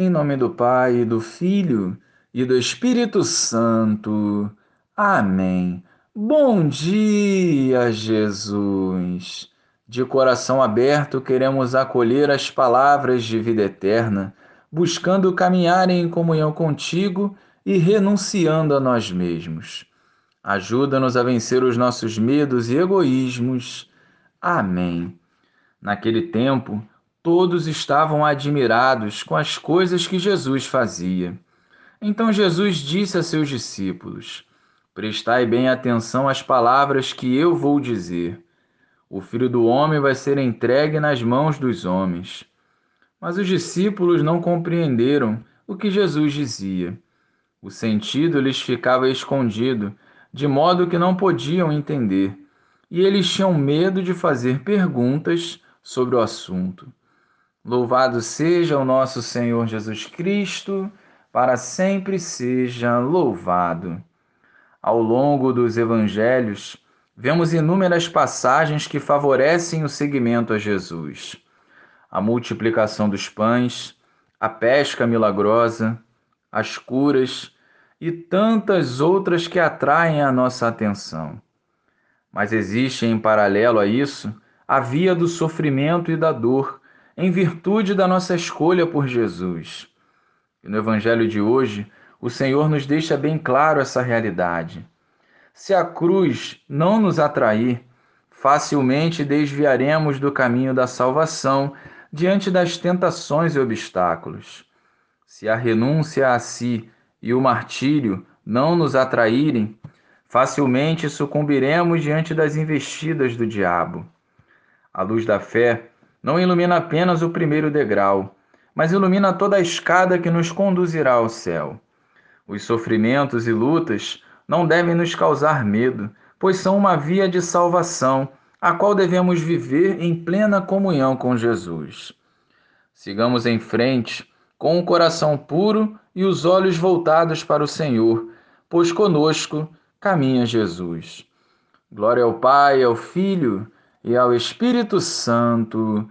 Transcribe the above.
Em nome do Pai, do Filho e do Espírito Santo. Amém. Bom dia, Jesus. De coração aberto, queremos acolher as palavras de vida eterna, buscando caminhar em comunhão contigo e renunciando a nós mesmos. Ajuda-nos a vencer os nossos medos e egoísmos. Amém. Naquele tempo, Todos estavam admirados com as coisas que Jesus fazia. Então Jesus disse a seus discípulos: Prestai bem atenção às palavras que eu vou dizer. O filho do homem vai ser entregue nas mãos dos homens. Mas os discípulos não compreenderam o que Jesus dizia. O sentido lhes ficava escondido, de modo que não podiam entender, e eles tinham medo de fazer perguntas sobre o assunto. Louvado seja o nosso Senhor Jesus Cristo, para sempre seja louvado. Ao longo dos evangelhos, vemos inúmeras passagens que favorecem o seguimento a Jesus. A multiplicação dos pães, a pesca milagrosa, as curas e tantas outras que atraem a nossa atenção. Mas existe em paralelo a isso a via do sofrimento e da dor em virtude da nossa escolha por Jesus. E no Evangelho de hoje, o Senhor nos deixa bem claro essa realidade. Se a cruz não nos atrair, facilmente desviaremos do caminho da salvação diante das tentações e obstáculos. Se a renúncia a si e o martírio não nos atraírem, facilmente sucumbiremos diante das investidas do diabo. A luz da fé não ilumina apenas o primeiro degrau, mas ilumina toda a escada que nos conduzirá ao céu. Os sofrimentos e lutas não devem nos causar medo, pois são uma via de salvação, a qual devemos viver em plena comunhão com Jesus. Sigamos em frente, com o coração puro e os olhos voltados para o Senhor, pois conosco caminha Jesus. Glória ao Pai, ao Filho e ao Espírito Santo,